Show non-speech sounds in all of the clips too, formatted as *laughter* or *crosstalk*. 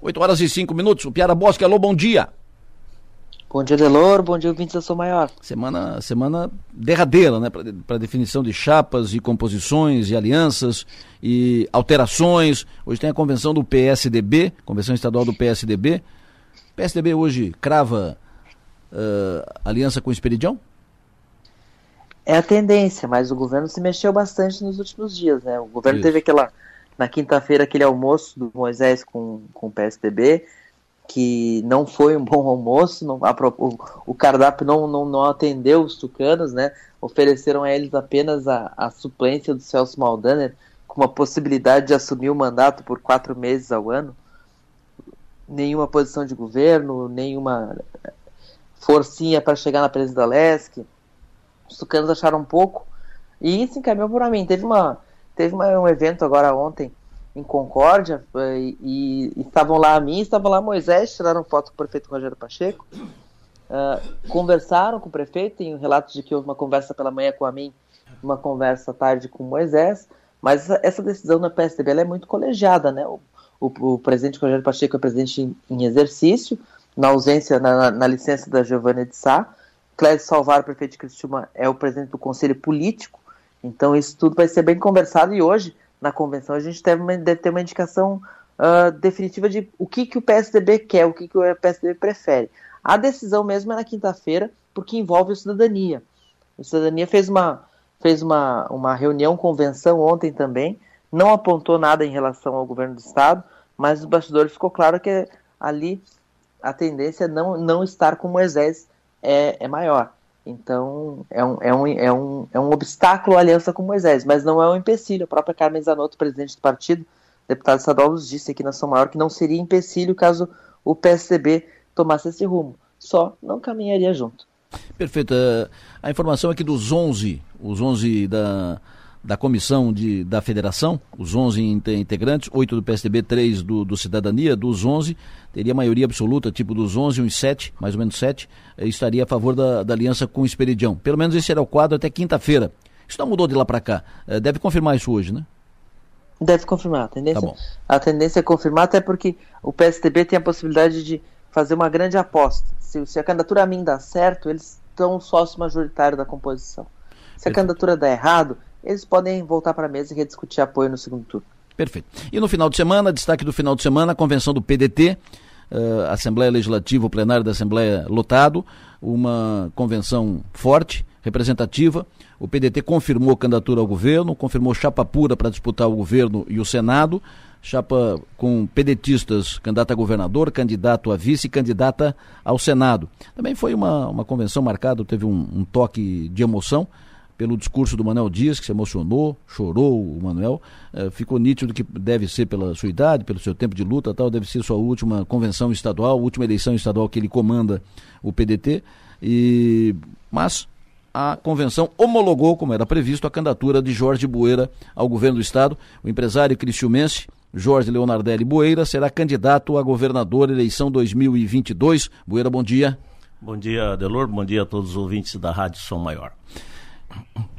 8 horas e 5 minutos. O Piara Bosque, alô, bom dia. Bom dia, Delor. Bom dia, ouvintes da Sou Maior. Semana, semana derradeira, né? Para definição de chapas e composições e alianças e alterações. Hoje tem a convenção do PSDB, convenção estadual do PSDB. O PSDB hoje crava uh, aliança com o Esperidião? É a tendência, mas o governo se mexeu bastante nos últimos dias, né? O governo Isso. teve aquela, na quinta-feira, aquele almoço do Moisés com, com o PSDB que não foi um *laughs* bom almoço, não, a, o, o, cardápio não, não, não, atendeu os tucanos, né? Ofereceram a eles apenas a, a suplência do Celso Maldaner, com a possibilidade de assumir o mandato por quatro meses ao ano. Nenhuma posição de governo, nenhuma forcinha para chegar na presidência da LESC. Os tucanos acharam pouco e isso encaminhou por mim. Teve, uma, teve uma, um evento agora ontem em Concórdia eh, e, estavam lá a mim, estavam lá Moisés, tiraram foto com o prefeito Rogério Pacheco, uh, conversaram com o prefeito, tem um relato de que houve uma conversa pela manhã com a mim, uma conversa à tarde com Moisés, mas essa decisão na PSDB é muito colegiada, né? O, o, o, presidente Rogério Pacheco é presidente em, em exercício, na ausência, na, na licença da Giovanna de Sá, Clédio Salvar, prefeito de Cristiúma, é o presidente do conselho político, então isso tudo vai ser bem conversado e hoje na convenção, a gente deve, deve ter uma indicação uh, definitiva de o que, que o PSDB quer, o que, que o PSDB prefere. A decisão mesmo é na quinta-feira, porque envolve a cidadania. A cidadania fez uma, fez uma, uma reunião, convenção ontem também, não apontou nada em relação ao governo do Estado, mas os bastidores ficou claro que ali a tendência é não, não estar com Moisés é, é maior. Então, é um, é, um, é, um, é um obstáculo à aliança com Moisés, mas não é um empecilho. A própria Carmen Zanotto, presidente do partido, deputado estadual, disse aqui na São Maior que não seria empecilho caso o PSDB tomasse esse rumo. Só não caminharia junto. Perfeito. A informação aqui dos 11, os 11 da da comissão de, da federação, os 11 integrantes, 8 do PSDB, 3 do, do Cidadania, dos 11, teria maioria absoluta, tipo dos 11, uns 7, mais ou menos 7, eh, estaria a favor da, da aliança com o Esperidião. Pelo menos esse era o quadro até quinta-feira. Isso não mudou de lá para cá. Eh, deve confirmar isso hoje, né? Deve confirmar. A tendência, tá a tendência é confirmar, até porque o PSDB tem a possibilidade de fazer uma grande aposta. Se, se a candidatura a mim dá certo, eles estão sócio majoritário da composição. Se a candidatura dá errado, eles podem voltar para a mesa e rediscutir apoio no segundo turno. Perfeito. E no final de semana, destaque do final de semana, a convenção do PDT, uh, eh, Assembleia Legislativa, o plenário da Assembleia lotado, uma convenção forte, representativa. O PDT confirmou candidatura ao governo, confirmou chapa pura para disputar o governo e o Senado, chapa com pedetistas, candidata a governador, candidato a vice e candidata ao Senado. Também foi uma, uma convenção marcada, teve um, um toque de emoção pelo discurso do Manuel Dias, que se emocionou, chorou o Manuel, eh, ficou nítido que deve ser pela sua idade, pelo seu tempo de luta, tal, deve ser sua última convenção estadual, última eleição estadual que ele comanda o PDT, e mas a convenção homologou, como era previsto, a candidatura de Jorge Bueira ao governo do estado. O empresário cristiumense Jorge Leonardelli Bueira será candidato a governador eleição 2022. Bueira, bom dia. Bom dia, Delor. Bom dia a todos os ouvintes da Rádio Som Maior.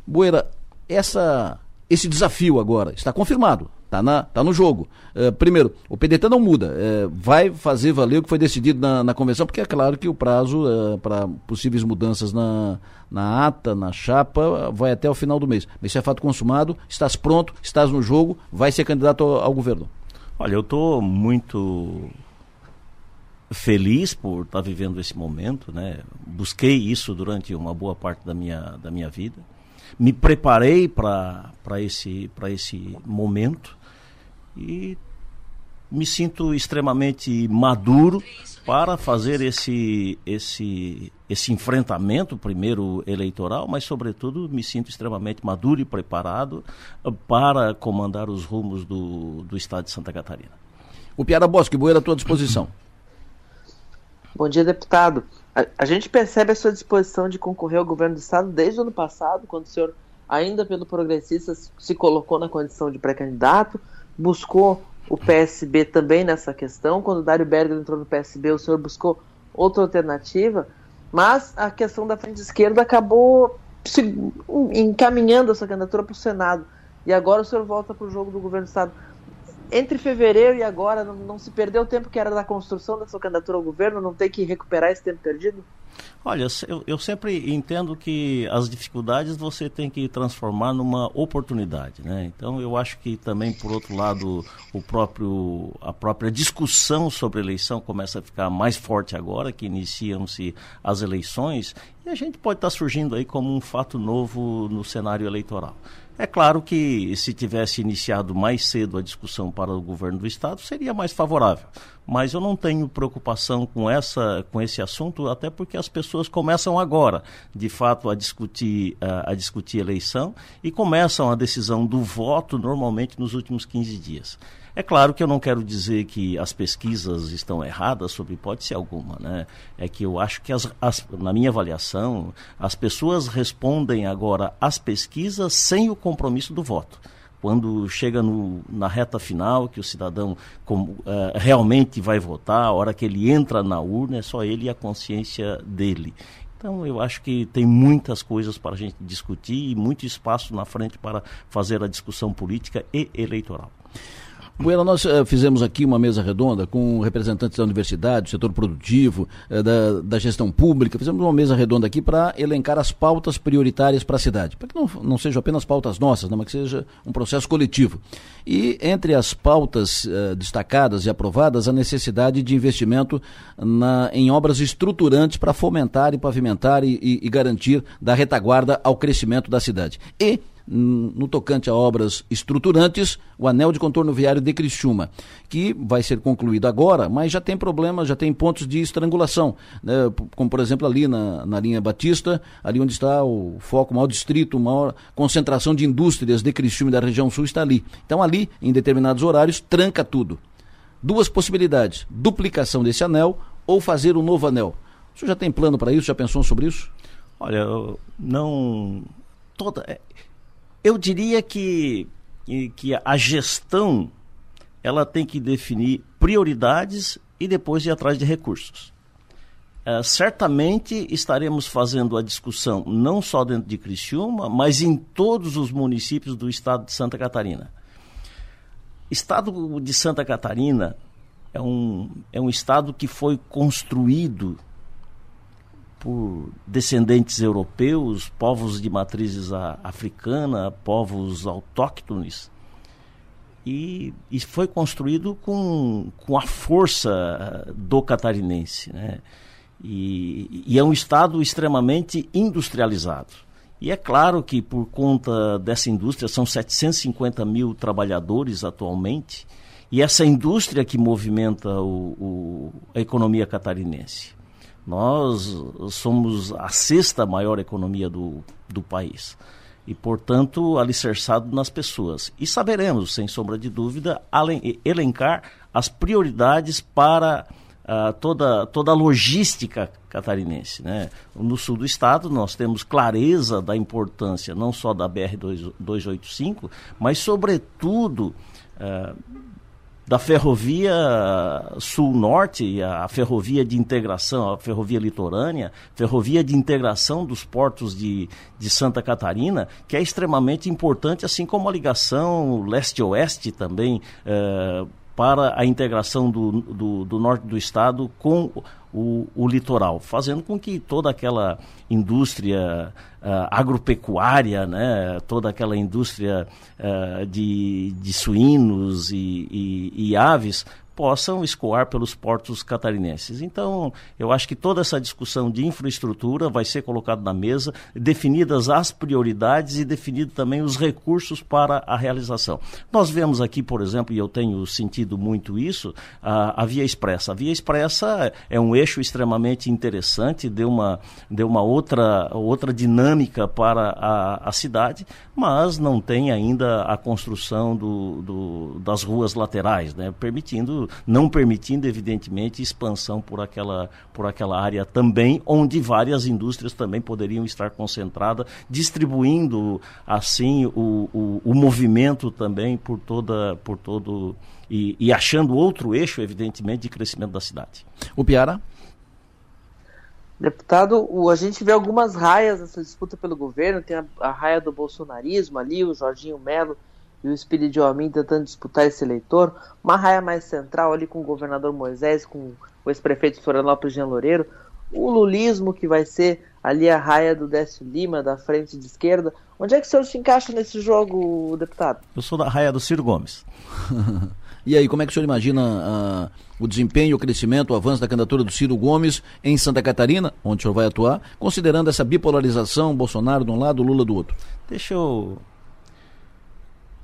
Boeira, essa, esse desafio agora está confirmado, está tá no jogo. Uh, primeiro, o PDT não muda, uh, vai fazer valer o que foi decidido na, na convenção, porque é claro que o prazo uh, para possíveis mudanças na, na ata, na chapa, vai até o final do mês. Esse é fato consumado, estás pronto, estás no jogo, vai ser candidato ao, ao governo. Olha, eu estou muito feliz por estar tá vivendo esse momento, né? Busquei isso durante uma boa parte da minha, da minha vida. Me preparei para esse, esse momento e me sinto extremamente maduro para fazer esse, esse, esse enfrentamento, primeiro eleitoral, mas, sobretudo, me sinto extremamente maduro e preparado para comandar os rumos do, do Estado de Santa Catarina. O Piara Bosque, Boeira à tua disposição. Bom dia, deputado. A, a, gente percebe a sua disposição de concorrer ao governo do Estado desde o ano passado, quando o senhor, ainda pelo progressista, se colocou na condição de pré-candidato, buscou o PSB também nessa questão. Quando o Dário Berger entrou no PSB, o senhor buscou outra alternativa, mas a questão da frente esquerda acabou se, encaminhando essa candidatura para o Senado. E agora o senhor volta para o jogo do governo do Estado. Entre fevereiro e agora, não, não, se perdeu o tempo que era da construção da sua candidatura ao governo? Não tem que recuperar esse tempo perdido? Olha, eu, eu sempre entendo que as dificuldades você tem que transformar numa oportunidade, né? Então eu acho que também, por outro lado, o próprio, a própria discussão sobre eleição começa a ficar mais forte agora, que iniciam-se as eleições, e a gente pode estar surgindo aí como um fato novo no cenário eleitoral. É claro que se tivesse iniciado mais cedo a discussão para o governo do estado seria mais favorável, mas eu não tenho preocupação com essa com esse assunto, até porque as pessoas começam agora, de fato, a discutir a, a discutir eleição e começam a decisão do voto normalmente nos últimos 15 dias. É claro que eu não quero dizer que as pesquisas estão erradas sob hipótese alguma, né? É que eu acho que, as, as, na minha avaliação, as pessoas respondem agora às pesquisas sem o compromisso do voto quando chega no, na reta final, que o cidadão uh, realmente vai votar, a hora que ele entra na urna, é só ele e a consciência dele. Então, eu acho que tem muitas coisas para a gente discutir e muito espaço na frente para fazer a discussão política e eleitoral. Bueno, nós uh, fizemos aqui uma mesa redonda com representantes da universidade, do setor produtivo, uh, da, da, gestão pública. Fizemos uma mesa redonda aqui para elencar as pautas prioritárias para a cidade. Para que não, não sejam apenas pautas nossas, né, mas que seja um processo coletivo. E entre as pautas uh, destacadas e aprovadas, a necessidade de investimento na, em obras estruturantes para fomentar e pavimentar e, e, e garantir da retaguarda ao crescimento da cidade. E no tocante a obras estruturantes, o anel de contorno viário de Criciúma, que vai ser concluído agora, mas já tem problemas, já tem pontos de estrangulação, né? como por exemplo ali na, na linha Batista, ali onde está o foco, maior distrito, maior concentração de indústrias de Criciúma da região sul está ali. Então ali, em determinados horários, tranca tudo. Duas possibilidades, duplicação desse anel ou fazer um novo anel. O senhor já tem plano para isso? Já pensou sobre isso? Olha, não... Toda é, eu diria que, que a gestão ela tem que definir prioridades e depois ir atrás de recursos. É, certamente estaremos fazendo a discussão não só dentro de Criciúma, mas em todos os municípios do estado de Santa Catarina. Estado de Santa Catarina é um, é um estado que foi construído por descendentes europeus, povos de matrizes africana, povos autóctones. E, e, foi construído com, com a força do catarinense. Né? E, e é um estado extremamente industrializado. E é claro que por conta dessa indústria, são 750 mil trabalhadores atualmente, e essa indústria que movimenta o, o, a economia catarinense. Nós somos a sexta maior economia do, do país e, portanto, alicerçado nas pessoas. E saberemos, sem sombra de dúvida, elencar as prioridades para uh, toda, toda a logística catarinense. Né? No sul do estado, nós temos clareza da importância não só da BR-285, mas, sobretudo, uh, da ferrovia sul-norte, a ferrovia de integração, a ferrovia litorânea, ferrovia de integração dos portos de, de Santa Catarina, que é extremamente importante, assim como a ligação leste-oeste também, eh, para a integração do, do, do norte do estado com o, o, litoral, fazendo com que toda aquela indústria uh, agropecuária, né, toda aquela indústria uh, de, de suínos e, e, e aves possam escoar pelos portos catarinenses. Então, eu acho que toda essa discussão de infraestrutura vai ser colocada na mesa, definidas as prioridades e definidos também os recursos para a realização. Nós vemos aqui, por exemplo, e eu tenho sentido muito isso, a, a Via Expressa. A Via Expressa é um eixo extremamente interessante, deu uma, deu uma outra, outra dinâmica para a, a cidade, mas não tem ainda a construção do, do, das ruas laterais, né, permitindo não permitindo, evidentemente, expansão por aquela, por aquela área também, onde várias indústrias também poderiam estar concentradas, distribuindo assim o, o, o movimento também por toda, por todo e, e achando outro eixo, evidentemente, de crescimento da cidade. O Piara? Deputado, a gente vê algumas raias nessa disputa pelo governo, tem a, a raia do bolsonarismo ali, o Jorginho Melo e o Espírito Amin tentando disputar esse eleitor, uma raia mais central ali com o governador Moisés, com o ex-prefeito de Florianópolis, Jean Loureiro, o lulismo que vai ser ali a raia do Décio Lima, da frente de esquerda. Onde é que o senhor se encaixa nesse jogo, deputado? Eu sou da raia do Ciro Gomes. *laughs* e aí, como é que o senhor imagina uh, o desempenho, o crescimento, o avanço da candidatura do Ciro Gomes em Santa Catarina, onde o senhor vai atuar, considerando essa bipolarização, Bolsonaro de um lado, Lula do outro? Deixa eu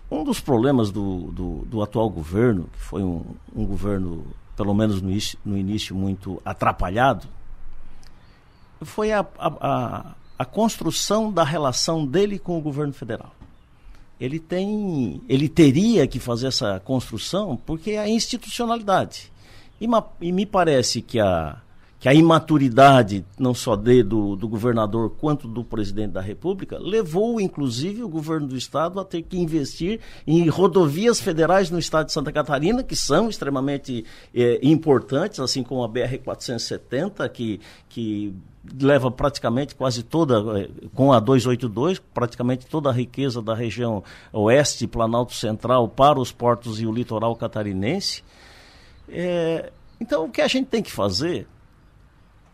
um dos problemas do, do, do, atual governo, que foi um, um governo, pelo menos no início, no início, muito atrapalhado, foi a, a, a, a construção da relação dele com o governo federal. Ele tem, ele teria que fazer essa construção porque é a institucionalidade. E, e me parece que a, que a imaturidade, não só de, do, do governador quanto do presidente da República, levou inclusive o governo do estado a ter que investir em rodovias federais no estado de Santa Catarina, que são extremamente é, importantes, assim como a BR-470, que, que leva praticamente quase toda, eh, com a 282, praticamente toda a riqueza da região oeste, Planalto Central, para os portos e o litoral catarinense. É, então, o que a gente tem que fazer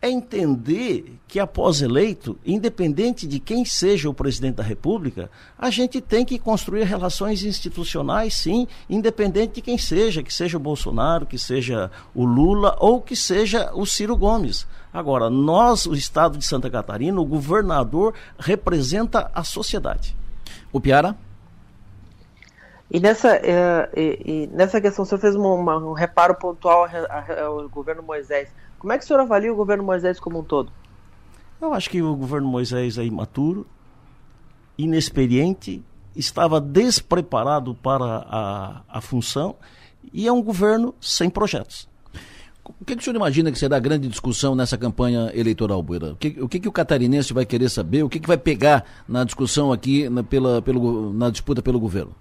é entender que após eleito, independente de quem seja o presidente da República, a gente tem que construir relações institucionais, sim, independente de quem seja, que seja o Bolsonaro, que seja o Lula ou que seja o Ciro Gomes. Agora, nós, o Estado de Santa Catarina, o governador representa a sociedade. O Piara? E nessa, é, e, e nessa questão, o senhor fez uma, uma, um reparo pontual ao governo Moisés. Como é que o senhor avalia o governo Moisés como um todo? Eu acho que o governo Moisés é imaturo, inexperiente, estava despreparado para a, a função e é um governo sem projetos. O que, que, o senhor imagina que será a grande discussão nessa campanha eleitoral, Buira? O que, o que, que o catarinense vai querer saber? O que, que vai pegar na discussão aqui, na, pela, pelo, na disputa pelo governo?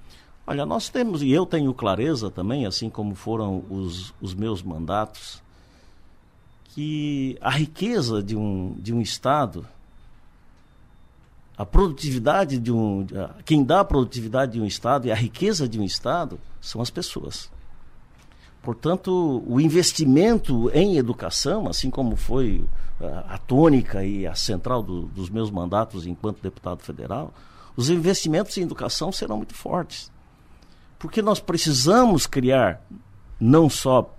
Olha, nós temos, e eu tenho clareza também, assim como foram os, os meus mandatos, que a riqueza de um, de um Estado, a produtividade de um. Quem dá a produtividade de um Estado e a riqueza de um Estado são as pessoas. Portanto, o investimento em educação, assim como foi a, tônica e a central do, dos meus mandatos enquanto deputado federal, os investimentos em educação serão muito fortes. Porque nós precisamos criar não só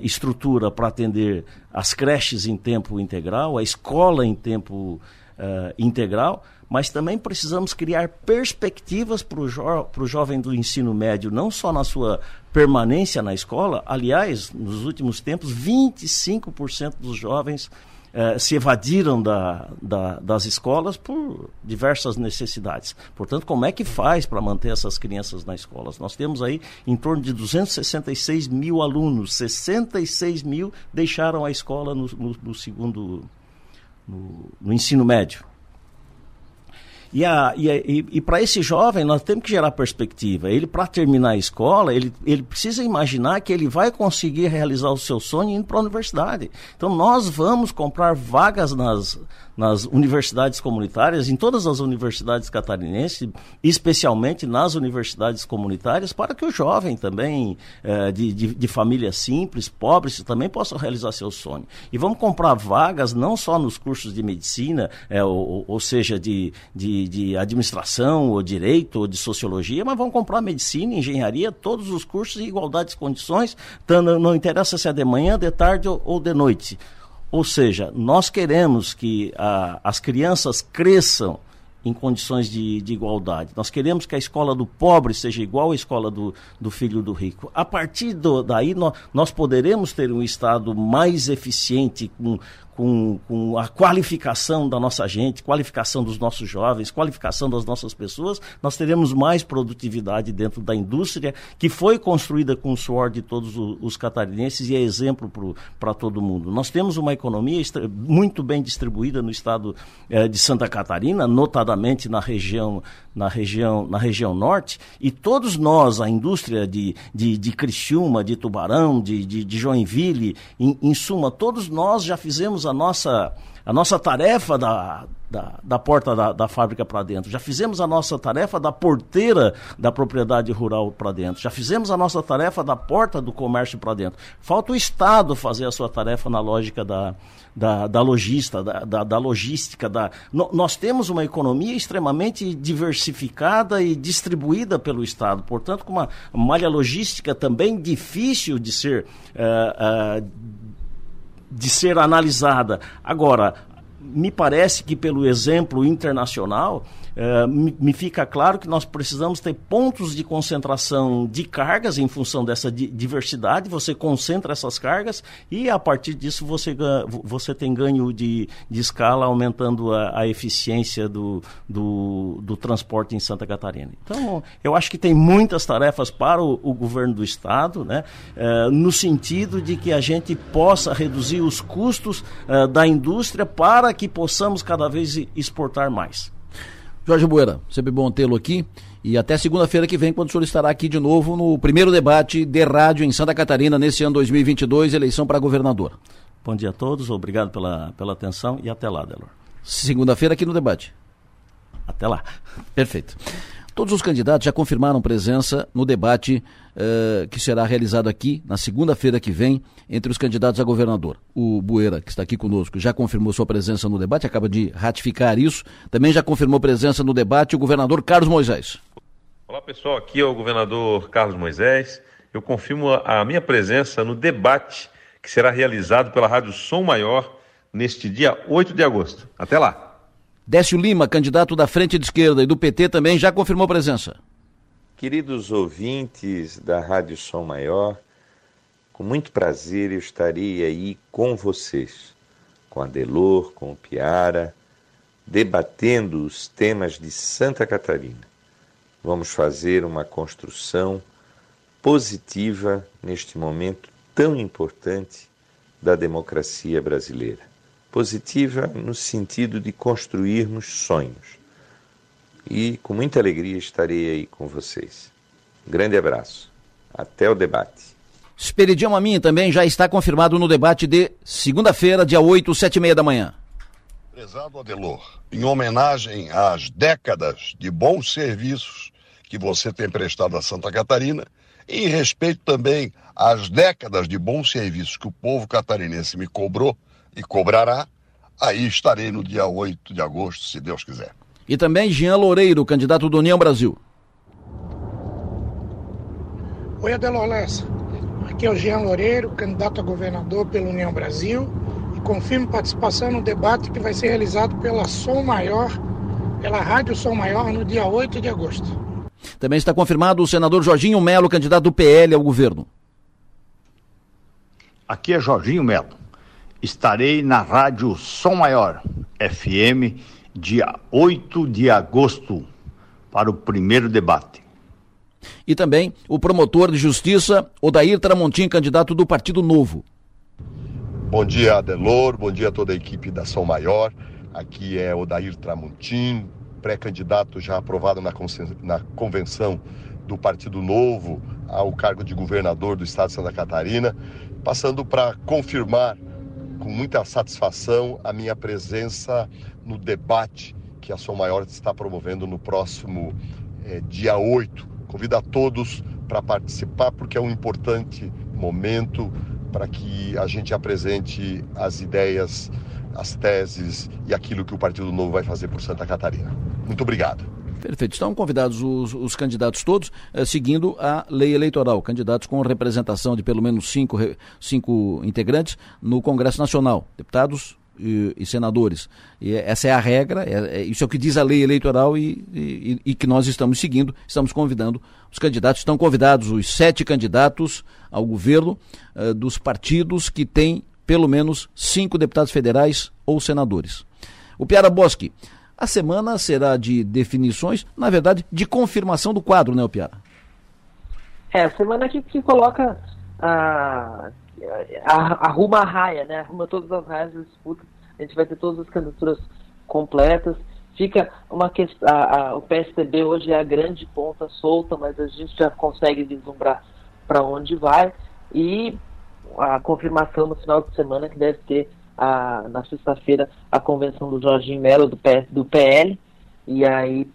estrutura para atender as creches em tempo integral, a escola em tempo uh, integral, mas também precisamos criar perspectivas para o jo jovem do ensino médio, não só na sua permanência na escola. Aliás, nos últimos tempos, 25% dos jovens eh, se evadiram da, da, das escolas por diversas necessidades. Portanto, como é que faz para manter essas crianças na escola? Nós temos aí em torno de 266 mil alunos, 66 mil deixaram a escola no, no, no segundo, no, no ensino médio. E, a, e, e, e para esse jovem, nós temos que gerar perspectiva. Ele, para terminar a escola, ele, ele precisa imaginar que ele vai conseguir realizar o seu sonho indo para a universidade. Então, nós vamos comprar vagas nas, nas universidades comunitárias, em todas as universidades catarinenses, especialmente nas universidades comunitárias, para que o jovem também, eh, de, de, de, família simples, pobres, também possa realizar seu sonho. E vamos comprar vagas não só nos cursos de medicina, eh, ou, ou, seja, de, de, de administração, ou direito, ou de sociologia, mas vamos comprar medicina, engenharia, todos os cursos em igualdade de condições, não interessa se é de manhã, de tarde ou de noite. Ou seja, nós queremos que a, as crianças cresçam em condições de, de, igualdade. Nós queremos que a escola do pobre seja igual à escola do, do filho do rico. A partir do, daí, nós, nós poderemos ter um Estado mais eficiente, com, com, com a qualificação da nossa gente, qualificação dos nossos jovens, qualificação das nossas pessoas, nós teremos mais produtividade dentro da indústria que foi construída com o suor de todos os catarinenses e é exemplo para todo mundo. Nós temos uma economia muito bem distribuída no estado eh, de Santa Catarina, notadamente na região, na região, na região norte, e todos nós, a indústria de, de, de Criciúma, de Tubarão, de, de, de Joinville, em, em suma, todos nós já fizemos a nossa, a nossa tarefa da, da, da porta da, da fábrica para dentro, já fizemos a nossa tarefa da porteira da propriedade rural para dentro, já fizemos a nossa tarefa da porta do comércio para dentro. Falta o Estado fazer a sua tarefa na lógica da, da, da logista, da, da, da logística. Da... Nós temos uma economia extremamente diversificada e distribuída pelo Estado, portanto, com uma malha logística também difícil de ser. Uh, uh, de ser analisada. Agora, me parece que pelo exemplo internacional, eh, me, fica claro que nós precisamos ter pontos de concentração de cargas em função dessa diversidade. Você concentra essas cargas e a partir disso você, você tem ganho de, de escala, aumentando a, a eficiência do, do, do, transporte em Santa Catarina. Então, eu acho que tem muitas tarefas para o, o governo do Estado, né, eh, no sentido de que a gente possa reduzir os custos eh, da indústria para que possamos cada vez exportar mais. Jorge Bueira, sempre bom tê-lo aqui. E até segunda-feira que vem, quando o senhor estará aqui de novo no primeiro debate de rádio em Santa Catarina, nesse ano 2022, eleição para governador. Bom dia a todos, obrigado pela, pela atenção e até lá, Delor. Segunda-feira aqui no debate. Até lá. Perfeito. Todos os candidatos já confirmaram presença no debate uh, que será realizado aqui na segunda-feira que vem entre os candidatos a governador. O Bueira, que está aqui conosco, já confirmou sua presença no debate, acaba de ratificar isso. Também já confirmou presença no debate o governador Carlos Moisés. Olá pessoal, aqui é o governador Carlos Moisés. Eu confirmo a minha presença no debate que será realizado pela Rádio Som Maior neste dia 8 de agosto. Até lá! Décio Lima, candidato da Frente de Esquerda e do PT, também já confirmou presença. Queridos ouvintes da Rádio Som Maior, com muito prazer eu estarei aí com vocês, com a Delor, com o Piara, debatendo os temas de Santa Catarina. Vamos fazer uma construção positiva neste momento tão importante da democracia brasileira positiva no sentido de construirmos sonhos. E com muita alegria estarei aí com vocês. Grande abraço. Até o debate. Esperidião Amin também já está confirmado no debate de segunda-feira, dia 8, sete e meia da manhã. Prezado Adelor, em homenagem às décadas de bons serviços que você tem prestado a Santa Catarina, e em respeito também às décadas de bons serviços que o povo catarinense me cobrou, e cobrará, aí estarei no dia 8 de agosto, se Deus quiser. E também Jean Loureiro, candidato do União Brasil. Oi, Adelor Lessa. Aqui é o Jean Loureiro, candidato a governador pela União Brasil, e confirmo participação no debate que vai ser realizado pela Som Maior, pela Rádio Som Maior, no dia 8 de agosto. Também está confirmado o senador Jorginho Melo, candidato do PL ao governo. Aqui é Jorginho Melo estarei na Rádio Som Maior, FM, dia 8 de agosto, para o primeiro debate. E também o promotor de justiça, Odair Tramontim, candidato do Partido Novo. Bom dia, Adelor, bom dia a toda a equipe da Som Maior. Aqui é Odair Tramontim, pré-candidato já aprovado na, na convenção do Partido Novo ao cargo de governador do estado de Santa Catarina, passando para confirmar com muita satisfação a minha presença no debate que a Som Maior está promovendo no próximo é, dia 8. Convido a todos para participar, porque é um importante momento para que a gente apresente as ideias, as teses e aquilo que o Partido Novo vai fazer por Santa Catarina. Muito obrigado. Perfeito. Estão convidados os, os candidatos todos, eh, seguindo a lei eleitoral. Candidatos com representação de pelo menos cinco, cinco integrantes no Congresso Nacional. Deputados e, e senadores. E essa é a regra, é, é, isso é o que diz a lei eleitoral e, e, e, que nós estamos seguindo. Estamos convidando os candidatos. Estão convidados os sete candidatos ao governo uh, dos partidos que têm pelo menos cinco deputados federais ou senadores. O Piara Bosque. A semana será de definições, na verdade, de confirmação do quadro, né, Piara? É, a semana que, que coloca a, arruma a raia, né? Arruma todas as raias da disputa. A gente vai ter todas as candidaturas completas. Fica uma questão. A, a, o PSDB hoje é a grande ponta solta, mas a gente já consegue vislumbrar para onde vai. E a confirmação no final de semana que deve ter a, na sexta-feira a convenção do Jorginho Melo do, PS, do PL, e aí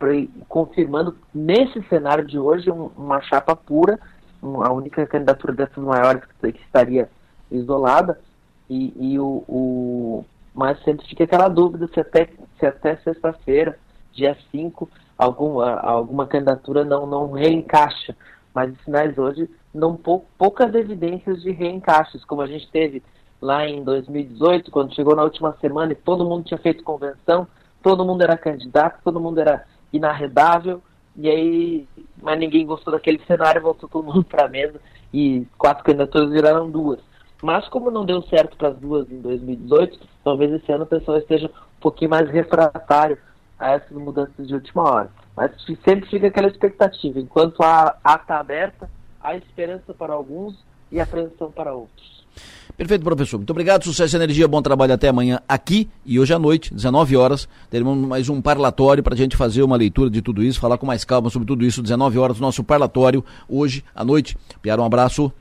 confirmando nesse cenário de hoje um, uma chapa pura, a única candidatura dessas maiores que, que estaria isolada, e, e o, o, mas sempre fica aquela dúvida se até, se até sexta-feira, dia 5, alguma, alguma candidatura não, não reencaixa. Mas os sinais hoje não pou, poucas evidências de reencaixes, como a gente teve lá em 2018, quando chegou na última semana e todo mundo tinha feito convenção, todo mundo era candidato, todo mundo era inarredável, e aí, mas ninguém gostou daquele *laughs* cenário, voltou todo mundo para a mesa e quatro candidaturas viraram duas. Mas como não deu certo para as duas em 2018, talvez esse ano o pessoal esteja um pouquinho mais refratário a essas mudanças de última hora. Mas sempre fica aquela expectativa. Enquanto a ata está aberta, há esperança para alguns e apreensão para outros. Perfeito, professor. Muito obrigado. Sucesso e energia. Bom trabalho até amanhã aqui. E hoje à noite, 19 horas, teremos mais um parlatório para a gente fazer uma leitura de tudo isso, falar com mais calma sobre tudo isso. 19 horas, nosso parlatório, hoje à noite. Piara, um abraço.